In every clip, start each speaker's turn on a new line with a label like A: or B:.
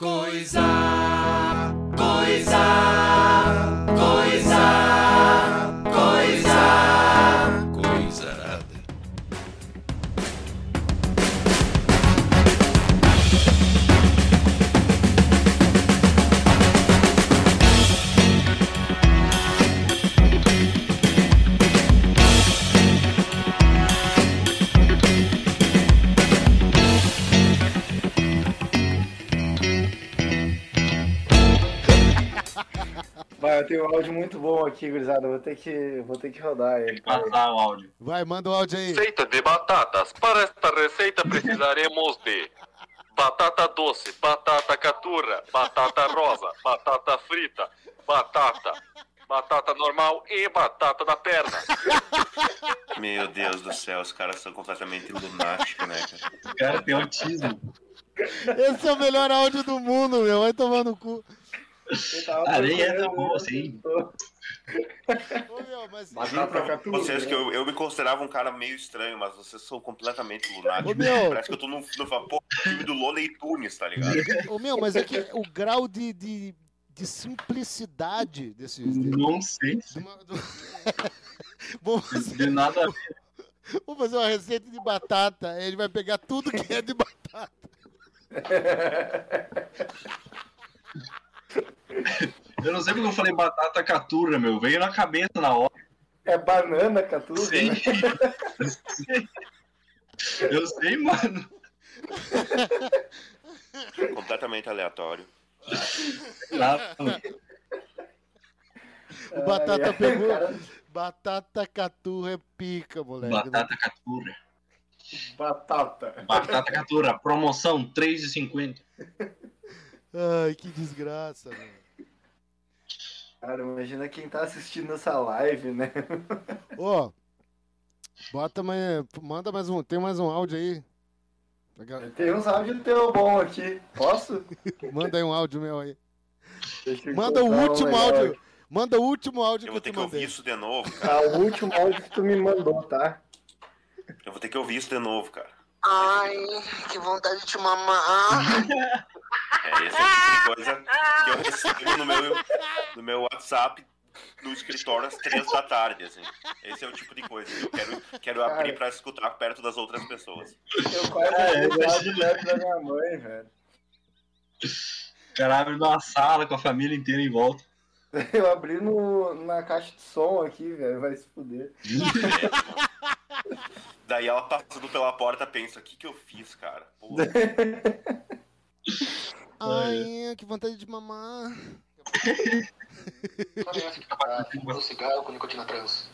A: Coisa, coisa,
B: Tenho um áudio muito bom aqui, gurizada. Vou ter que, vou ter que rodar ele.
C: Passar o áudio.
D: Vai, manda o áudio aí.
E: Receita de batatas. Para esta receita precisaremos de batata doce, batata caturra, batata rosa, batata frita, batata, batata normal e batata da perna.
F: Meu Deus do céu, os caras são completamente lunáticos, né, cara?
C: O cara tem autismo.
D: Esse é o melhor áudio do mundo, meu. Vai tomar no cu.
C: Ah, nem é
B: procurando,
C: tão bom assim.
D: Ô, meu, mas...
F: Juro pra
B: caturra,
F: vocês que eu, eu me considerava um cara meio estranho, mas vocês são completamente lunáticos.
D: Ô, meu.
F: Parece que eu tô no, no pô, filme do Lola e Tunes, tá ligado?
D: Ô, meu, mas é que o grau de, de, de simplicidade desse... de-
C: Não sei.
D: de uma- do- Vamos fazer,
C: De nada a ver.
D: vamos fazer uma receita de batata. Ele vai pegar tudo que é de batata.
C: Eu não sei porque eu falei batata caturra, meu. Veio na cabeça na hora.
B: É banana, caturra.
C: Sei.
B: né?
C: Eu sei, mano.
F: Completamente aleatório.
C: Sei lá.
D: O batata
B: Ai, ai,
D: pegou.
B: cara,
D: Batata caturra é pica, moleque.
C: Batata caturra.
B: batata.
C: Batata caturra. Promoção 3,50.
D: Ai, que desgraça, velho.
B: Cara, imagina quem tá assistindo essa live, né?
D: Ô, bota mais. Manda mais um. Tem mais um áudio aí?
B: Tem uns áudios teu bom aqui. Posso?
D: Manda aí um áudio meu aí.
B: Eu
D: Manda o
B: um
D: último
B: legal
D: áudio.
B: aqui.
D: Manda o último áudio
F: Eu
D: que
F: vou
D: eu
F: ter
D: te
F: que ouvir
D: mandei.
F: isso de novo, cara.
B: Ah, o último áudio que tu me mandou, tá?
F: Eu vou ter que ouvir isso de novo, cara.
E: Ai, que vontade de mamar.
F: É, esse é o tipo de coisa que eu recebo no meu, no meu WhatsApp no escritório às três da tarde, assim. Esse é o tipo de coisa que eu quero, quero abrir pra escutar perto das outras pessoas.
B: Eu quase
C: É,
B: áudio direto da minha mãe, velho.
C: O cara abre numa sala com a família inteira em volta.
B: Eu abri no, na caixa de som aqui, velho. Vai se fuder.
F: Daí ela passando pela porta pensa, o que que eu fiz, cara? Pô,
D: Ai, que vontade de mamar.
E: Parece que tá fumando cigarro com nicotina trans.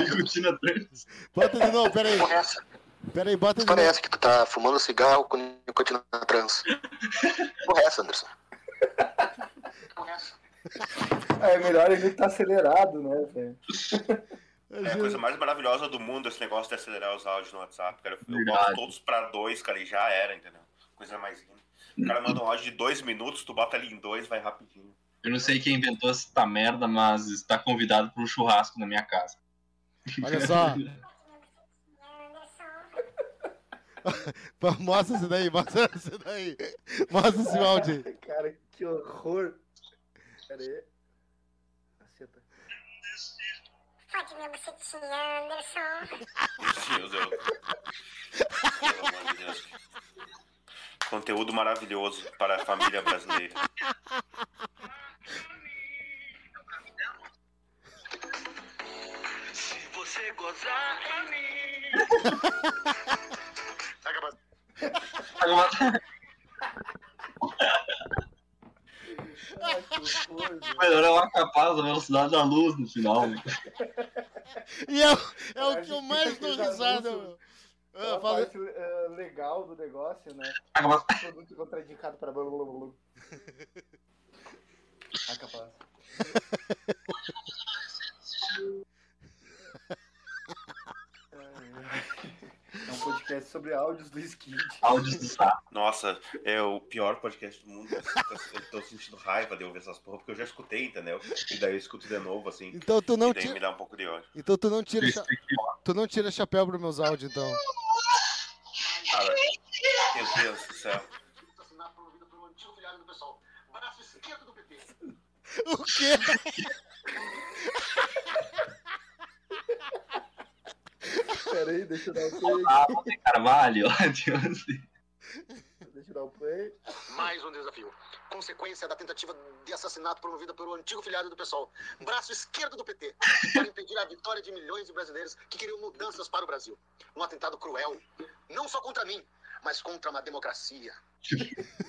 C: Nicotina trans.
D: Bota de novo, pera aí.
E: Porra, é essa?
D: Pera aí, bota de novo.
E: Parece que tu tá fumando cigarro com nicotina trans. Porra, é essa, Anderson? Porra, é essa?
B: É melhor ele tá acelerado, né, velho?
F: é a coisa mais maravilhosa do mundo esse negócio de acelerar os áudios no WhatsApp, cara. Eu boto todos pra dois, cara, e já era, entendeu? Coisa mais linda. O cara manda um áudio de dois minutos, tu bota ali em dois, vai rapidinho.
C: Eu não sei quem inventou essa merda, mas está convidado para um churrasco na minha casa.
D: Olha só. Mostra isso daí, mostra isso daí. Mostra esse áudio aí.
B: Cara, que horror. Pera aí.
G: Fode minha bucetinha, Anderson.
F: Meu Deus, eu... Pelo amor de Deus. Conteúdo maravilhoso para a família brasileira.
E: Se você gozar em mim.
B: Velho.
C: Melhor ela capaz da velocidade da luz no final. né?
D: E é, o- é o que eu mais dou risada, meu. Ah,
B: a
D: fala-
B: parte eh, legal do negócio, né? Produto contraindicado para blá blá blá blá. podcast sobre áudios do Skid.
C: Áudios do saco.
F: Nossa, é o pior podcast do mundo. Eu tô sentindo raiva de ouvir essas porra, porque eu já escutei, entendeu? E daí eu escuto de novo, assim.
D: Então tu não
F: e daí
D: tira,
F: me dá um pouco de ódio.
D: então tu não tira, cha- tu não tira chapéu pros meus áudios, então.
F: Cara, meu Deus do céu.
E: Assinado promovido pelo antigo
H: pessoal. Braço esquerdo do PT.
D: O quê?
B: Pera aí, deixa eu dar o play.
C: Ah, você Carvalho, adiante.
B: Deixa eu dar o play.
H: Mais um desafio. Consequência da tentativa de assassinato promovida pelo antigo filiado do PSOL. Braço esquerdo do PT. Para impedir a vitória de milhões de brasileiros que queriam mudanças para o Brasil. Um atentado cruel. Não só contra mim, mas contra uma democracia.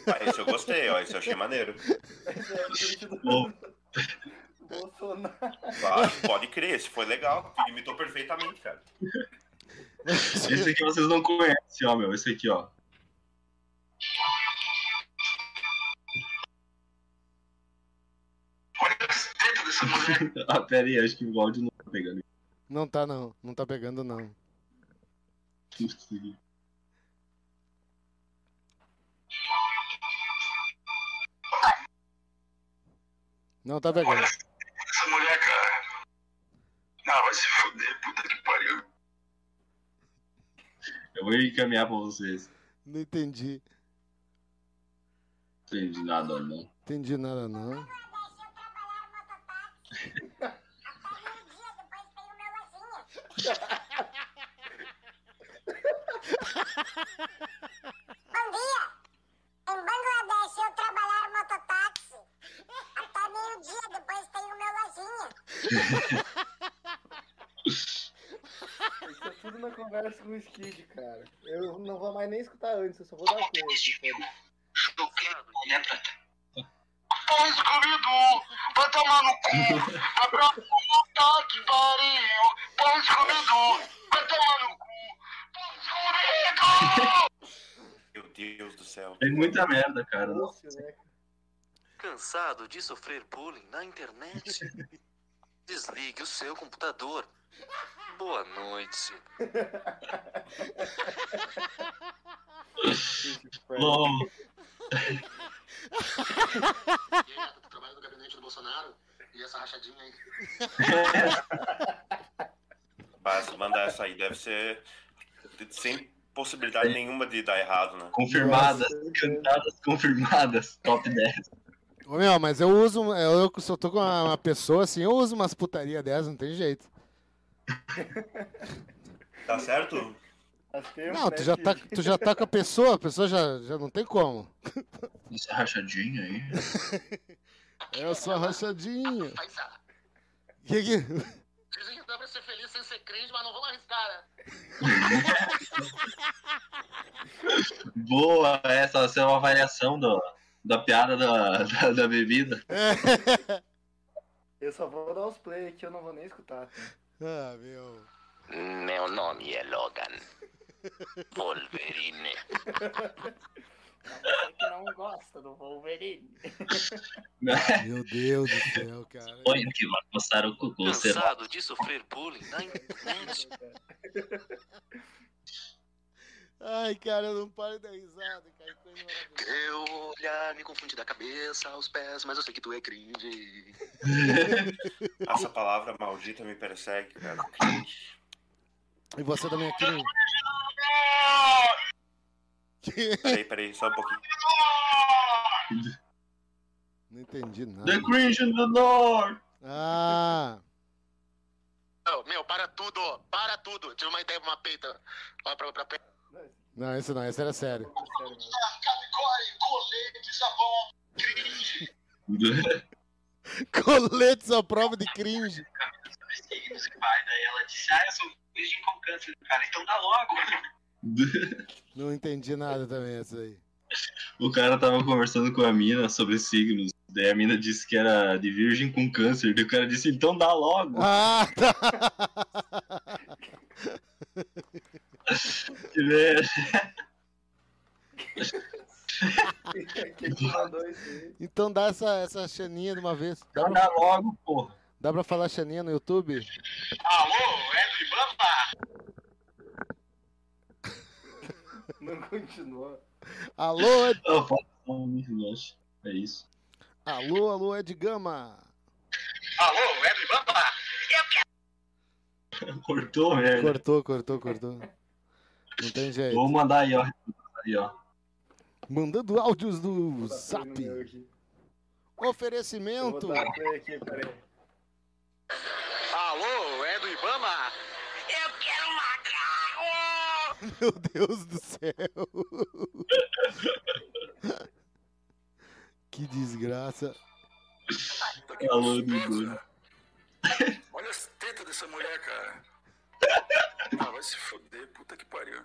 F: Ah, esse eu gostei, ó. Esse eu achei maneiro.
B: Esse é o tweet do
C: Bom.
B: Bolsonaro.
F: Ah, pode crer, esse foi legal. Imitou perfeitamente, cara.
C: Esse aqui vocês não conhecem, ó, meu. Esse aqui, ó. ah, pera aí, acho que o áudio não tá pegando.
D: Não tá não, não tá pegando não. Não tá pegando.
A: Essa mulher, cara. Ah, vai se fuder,
C: Eu vou encaminhar pra vocês.
D: Não entendi.
C: Entendi nada, não.
D: Entendi nada não.
G: Bom dia! Em Bangladesh eu trabalhar mototáxi. Até meio-dia, depois tenho meu lojinha.
B: Isso é tudo na conversa com o Skid, cara. Eu não vou mais nem escutar antes, eu só vou dar o play aqui, foda-se.
A: né, Pô, Scooby-Doo, vai tomar no cu. Vai pra puta que pariu. Pô, Scooby-Doo, vai tomar no cu. Pô, Scooby-Doo.
F: Meu Deus do céu.
C: Tem muita merda, cara.
B: Lúcio, né?
I: Cansado de sofrer bullying na internet? Desligue o seu computador. Boa noite.
C: Bom,
H: E aí, tu trabalha no gabinete do Bolsonaro? E essa rachadinha aí?
F: Basta mandar essa aí, deve ser sem possibilidade nenhuma de dar errado, né?
C: confirmadas,
B: Nossa,
C: cantadas confirmadas, top 10.
D: Ô meu, mas eu uso, eu, eu tô com uma, uma pessoa assim, eu uso umas putaria dessas, não tem jeito.
F: Tá certo?
B: Tempo,
D: Não, tu já, tá, tu já tá com a pessoa, a pessoa já, já não tem como.
C: Essa rachadinha aí.
D: É só rachadinha. Que que...
H: Dizem que dá pra ser feliz sem ser cringe, mas não vamos arriscar, né?
C: Boa, essa, essa é uma variação do, da piada da, da, da bebida.
B: Eu só vou dar os play aqui, eu não vou nem escutar. tá?
D: Ah, meu.
I: Meu nome é Logan. Wolverine.
B: Você que não gosta do Wolverine.
D: Meu Deus do céu, cara.
C: Põe que vai passar o lá.
I: Cansado de sofrer bullying na internet?
D: Ai, cara, eu não paro de dar risada, cara. que Coisa.
H: Teu olhar me confunde da cabeça aos pés, mas eu sei que tu é cringe.
F: Essa palavra maldita me persegue, cara. Cringe.
D: E você também aqui. no- Que?
F: Peraí, peraí, só um pouquinho.
D: Não entendi nada.
C: The Cringe in the North!
D: Ah,
H: Não, meu, para tudo, para tudo. Tive uma ideia pra uma peita. Olha pra, pra peita.
D: Não, isso não, isso era sério.
A: Colete, sabão.
D: Coletes à prova de cringe.
A: Daí ela disse, ah, eu sou virgem com câncer, cara, então dá logo.
D: Não entendi nada também essa aí.
C: O cara tava conversando com a mina sobre signos. Daí a mina disse que era de virgem com câncer. Daí o cara disse, então dá logo.
D: Ah, tá.
B: Isso aí?
D: Então dá essa, essa chaninha de uma vez. Dá
C: Então
D: pra,
C: dá logo, porra.
D: dá pra falar chaninha no YouTube?
A: Alô, Edwin Bamba?
B: Não continuou.
D: Alô, Ed...
C: É isso.
D: alô, alô, Ed Gama.
A: Alô, Edwin Bamba?
C: Cortou, merda.
D: Cortou, cortou, cortou. Não tem jeito.
C: Vou mandar aí, ó. Aí, ó.
D: Mandando áudios do Zap. Oferecimento.
B: aqui.
H: Alô, é do Ibama?
G: Eu quero macarro!
D: Meu Deus do céu. Que desgraça.
C: Alô, Dudu.
H: Olha as tetas dessa mulher, cara. Ah, vai se foder, puta que pariu.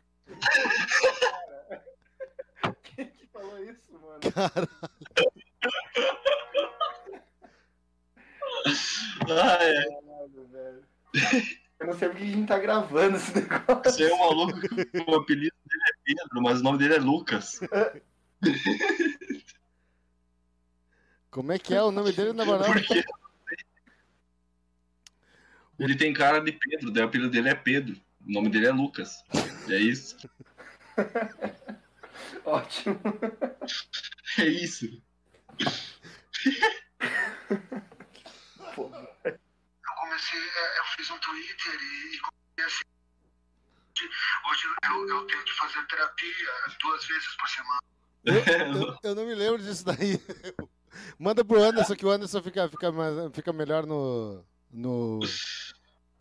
B: Quem que falou isso, mano?
C: Ah, é.
B: Caralho, velho. Eu não sei porque a gente tá gravando esse negócio.
C: Você é um maluco que o apelido dele é Pedro, mas o nome dele é Lucas.
D: Como é que é o nome dele, na moral?
C: Por quê? Ele tem cara de Pedro, daí o apelido dele é Pedro. O nome dele é Lucas. E é isso.
B: Ótimo.
C: É isso.
A: Eu comecei, é, eu fiz um Twitter e, e comecei assim. Hoje eu, eu tenho que fazer terapia duas vezes por semana.
D: Eu, eu não me lembro disso daí. Manda pro Anderson, que o Anderson fica, fica, mais, fica melhor no. no...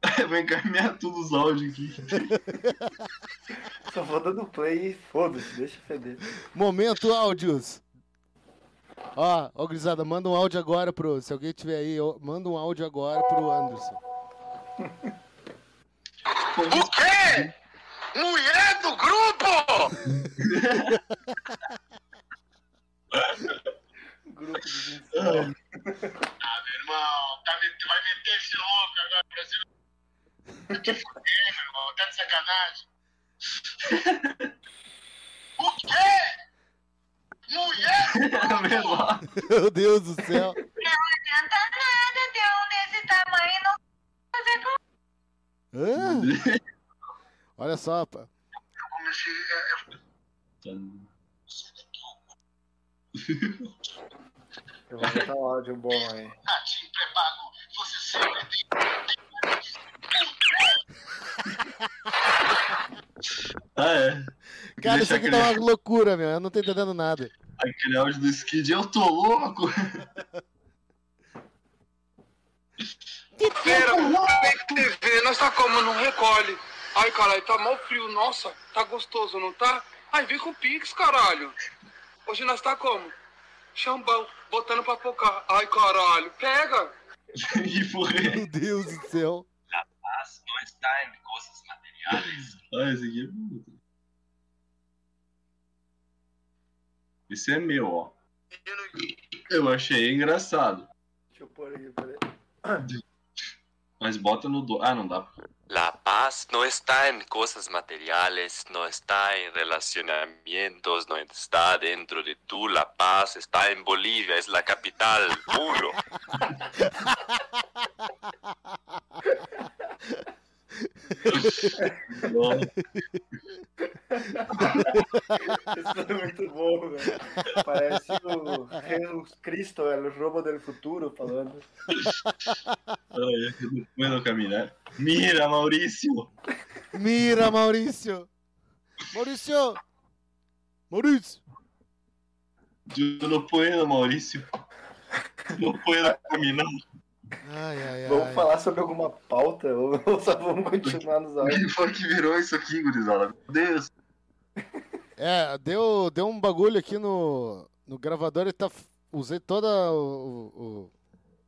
C: Eu vou encaminhar todos os áudios aqui.
B: só vou dando play e foda-se, deixa feder.
D: Momento áudios. Ó, ó, Grisada, manda um áudio agora pro. Se alguém tiver aí, ó, manda um áudio agora pro Anderson.
A: O quê? Mulher do grupo!
B: Grupo dos insólitos.
A: Ah, meu irmão, tá, vai meter esse louco agora Brasil. Vai te fuder, meu irmão, tá de sacanagem. O quê? Mulher?
D: Meu Deus do céu.
G: Não adianta nada ter um desse tamanho e não fazer com
D: Hã? Olha só, pá.
A: Eu comecei, é, eu
B: Eu vou botar um áudio bom aí.
A: Natinho pré-pago, você sempre tem.
C: Ah, é.
D: Cara,
C: Deixa
D: isso aqui
C: aquele-
D: tá uma loucura, meu. Eu não tô entendendo nada.
C: Aquele áudio do Skid, eu tô louco.
A: Pera, tem TV, nós tá como? Não recolhe. Ai, caralho, tá mal frio, nossa, tá gostoso, não tá? Ai, vem com o Pix, caralho. Hoje nós tá como? Chambão, botando pra pocar. Ai, caralho, pega.
C: e.
D: Meu Deus do céu.
I: No está en cosas materiales.
C: Ah, esse aqui é bonito. Esse é meu, ó. Eu achei engraçado.
B: Deixa eu pôr aqui, peraí.
C: Mas bota no do. Ah, não dá.
I: La paz no está en cosas materiales, no está en relacionamientos, no está dentro de tú. La paz está en Bolivia, es la capital, puro.
B: Muito bom, velho. Parece o Jesus Cristo, o Robo del Futuro falando.
C: Ai, eu não puedo caminhar. Mira, Maurício!
D: Mira, Maurício. Maurício. Maurício.
C: Eu não puedo, Maurício. Não puedo caminhar.
D: Ai, ai,
B: Vamos
D: ai.
B: falar sobre alguma pauta ou só vamos continuar nos áudios?
C: Quem foi que virou isso aqui, gurizada? Meu Deus!
D: É, deu, deu um bagulho aqui no, no gravador e tá. Usei toda o.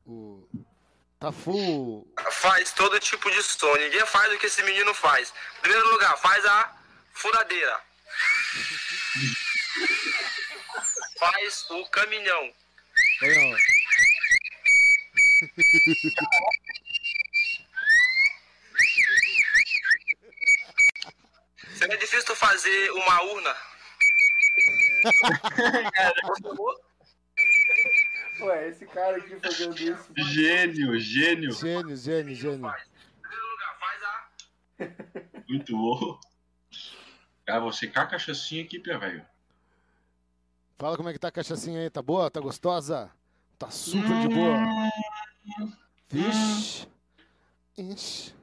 D: o, o tá full.
A: Faz todo tipo de som, ninguém faz o que esse menino faz. Primeiro lugar, faz a furadeira. Faz o caminhão.
D: Olha, ó.
A: Seria difícil tu fazer uma urna.
B: Ué, esse cara aqui fazendo isso.
C: Gênio, gênio.
D: Gênio, gênio, gênio.
C: Muito bom. Cara, vou secar a cachaçinha aqui, pia, velho.
D: Fala como é que tá a cachaçinha aí. Tá boa? Tá gostosa? Tá super de boa. Vixe. Ixi,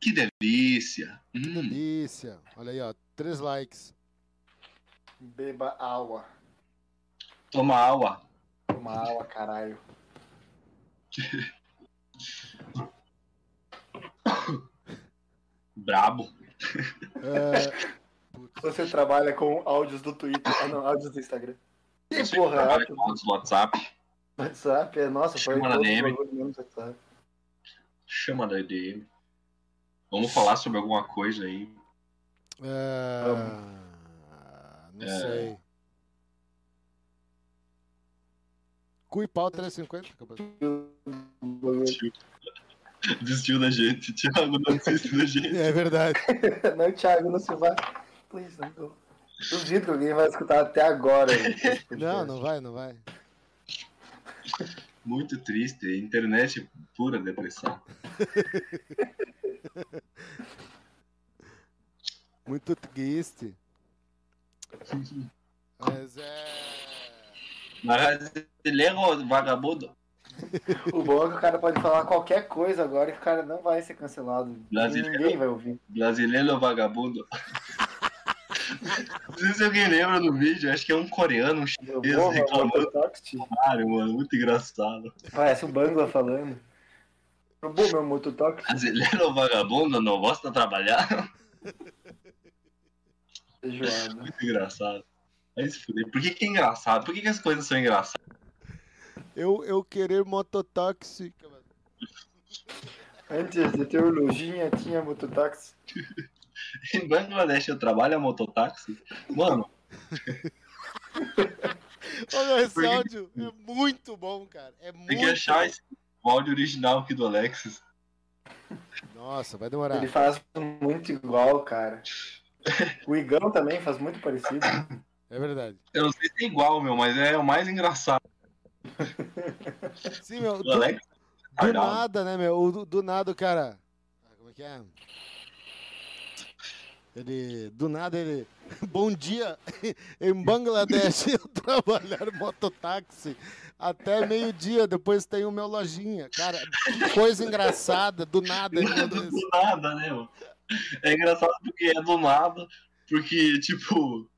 C: Que delícia.
D: que
C: Hum.
D: delícia. Olha aí, ó. Três likes.
B: Beba água.
C: Toma água.
B: Uma aula, caralho.
C: Brabo.
D: É,
B: Você trabalha com áudios do Twitter. Ah, não, áudios do Instagram. Que porra,
C: trabalha
B: áudio
C: com áudios do WhatsApp.
B: WhatsApp? É, nossa, foi
C: Chama na DM. Chama da DM. Vamos falar sobre alguma coisa aí.
D: é, não
C: É.
D: sei. Cu e pau 350? Acabou.
C: Desistiu da gente. Thiago não desistiu da gente.
D: É verdade.
B: Não, Thiago, não se vai. Please, não. Duvido que alguém vai escutar até agora.
D: Não, não vai, não vai.
C: Muito triste. Internet pura depressão.
D: Muito triste. Mas é.
C: Brasileiro vagabundo.
B: O bom é que o cara pode falar qualquer coisa agora e o cara não vai ser cancelado.
C: Brasileiro.
B: Ninguém vai ouvir.
C: Brasileiro vagabundo. Não sei se alguém lembra do vídeo, acho que é um coreano, um chinês
B: vou,
C: reclamando do Mario, mano. Muito engraçado.
B: Parece o Bangla falando. Bom, meu mototáxi.
C: Brasileiro vagabundo não gosta de trabalhar.
B: Feijoada.
C: Muito engraçado. Aí se fuder. Por que, que é engraçado? Por que, que as coisas são engraçadas?
D: Eu, eu querer mototáxi.
B: Antes de ter lojinha, tinha mototáxi.
C: Em Bangladesh eu trabalho a mototáxi. Mano,
D: Olha, esse
C: Porque-
D: áudio é muito bom, cara. É muito
C: tem que achar esse áudio original aqui do Alexis.
D: Nossa, vai demorar.
B: Ele faz muito igual, cara. O Igão também faz muito parecido.
D: É verdade.
C: Eu não sei se é igual, meu, mas é o mais engraçado.
D: Sim, meu. Do,
C: Alex
D: do nada, né, meu? Do, do nada cara. Ah, Como é que é? Ele. Do nada ele. Bom dia! Em Bangladesh eu trabalhar mototáxi até meio-dia, depois tem o meu lojinha. Cara, coisa engraçada, do nada isso.
C: do nada, né, mano? É engraçado porque é do nada, porque, tipo,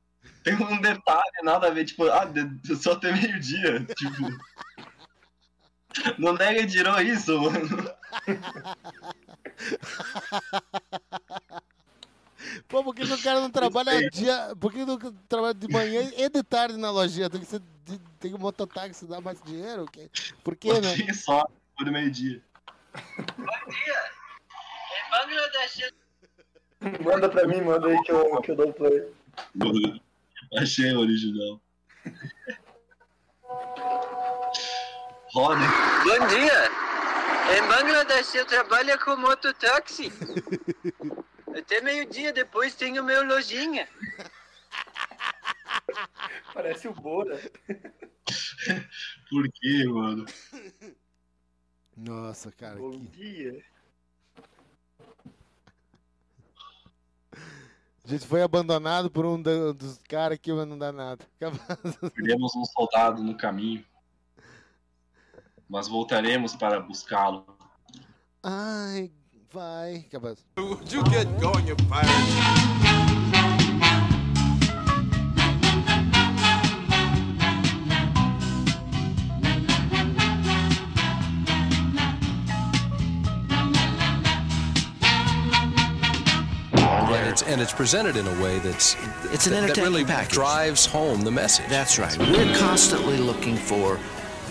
C: tem um detalhe, nada a ver, tipo, ah, só até meio-dia, tipo. Não nega tirou isso, mano.
D: Pô, por que o cara não trabalha dia. Por que não trabalha de manhã e de tarde na lojinha? Tem que ser. de- Tem que o mototáxi dar mais dinheiro? o quê? Por quê, né?
C: Tinha só por meio-dia.
B: Manda pra mim, manda aí que eu, que eu dou play.
C: Achei o original. Roda.
J: Bom dia! Em Bangladesh eu trabalho com mototáxi. Até meio-dia depois tenho meu lojinha.
B: Parece o Bora.
C: Por quê, mano?
D: Nossa, cara.
B: Bom
D: que-
B: dia.
D: A gente foi abandonado por um dos caras que não dá nada.
C: Perdemos um soldado no caminho. Mas voltaremos para buscá-lo.
D: Ai, vai. Capaz.
K: Would you get going, you pirate?
L: And it's, and it's presented in a way that's
M: It's an
L: that, that really
M: package.
L: drives home the message.
M: That's right. We're constantly looking for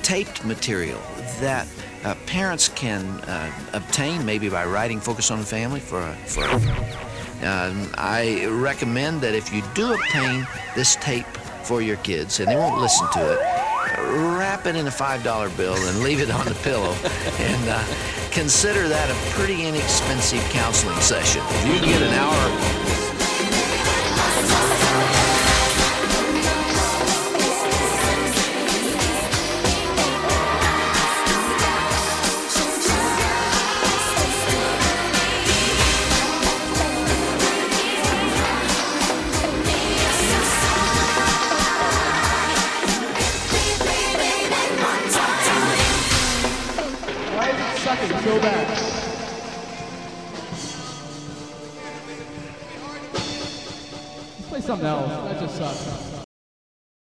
M: taped material that uh, parents can uh, obtain, maybe by writing "Focus on the Family" for a, for. Um, I recommend that if you do obtain this tape for your kids and they won't listen to it, wrap it in a five dollar bill and leave it on the pillow, and uh, consider that a pretty inexpensive counseling session. If you get an hour
N: sucking? Let's play something else. That just sucks.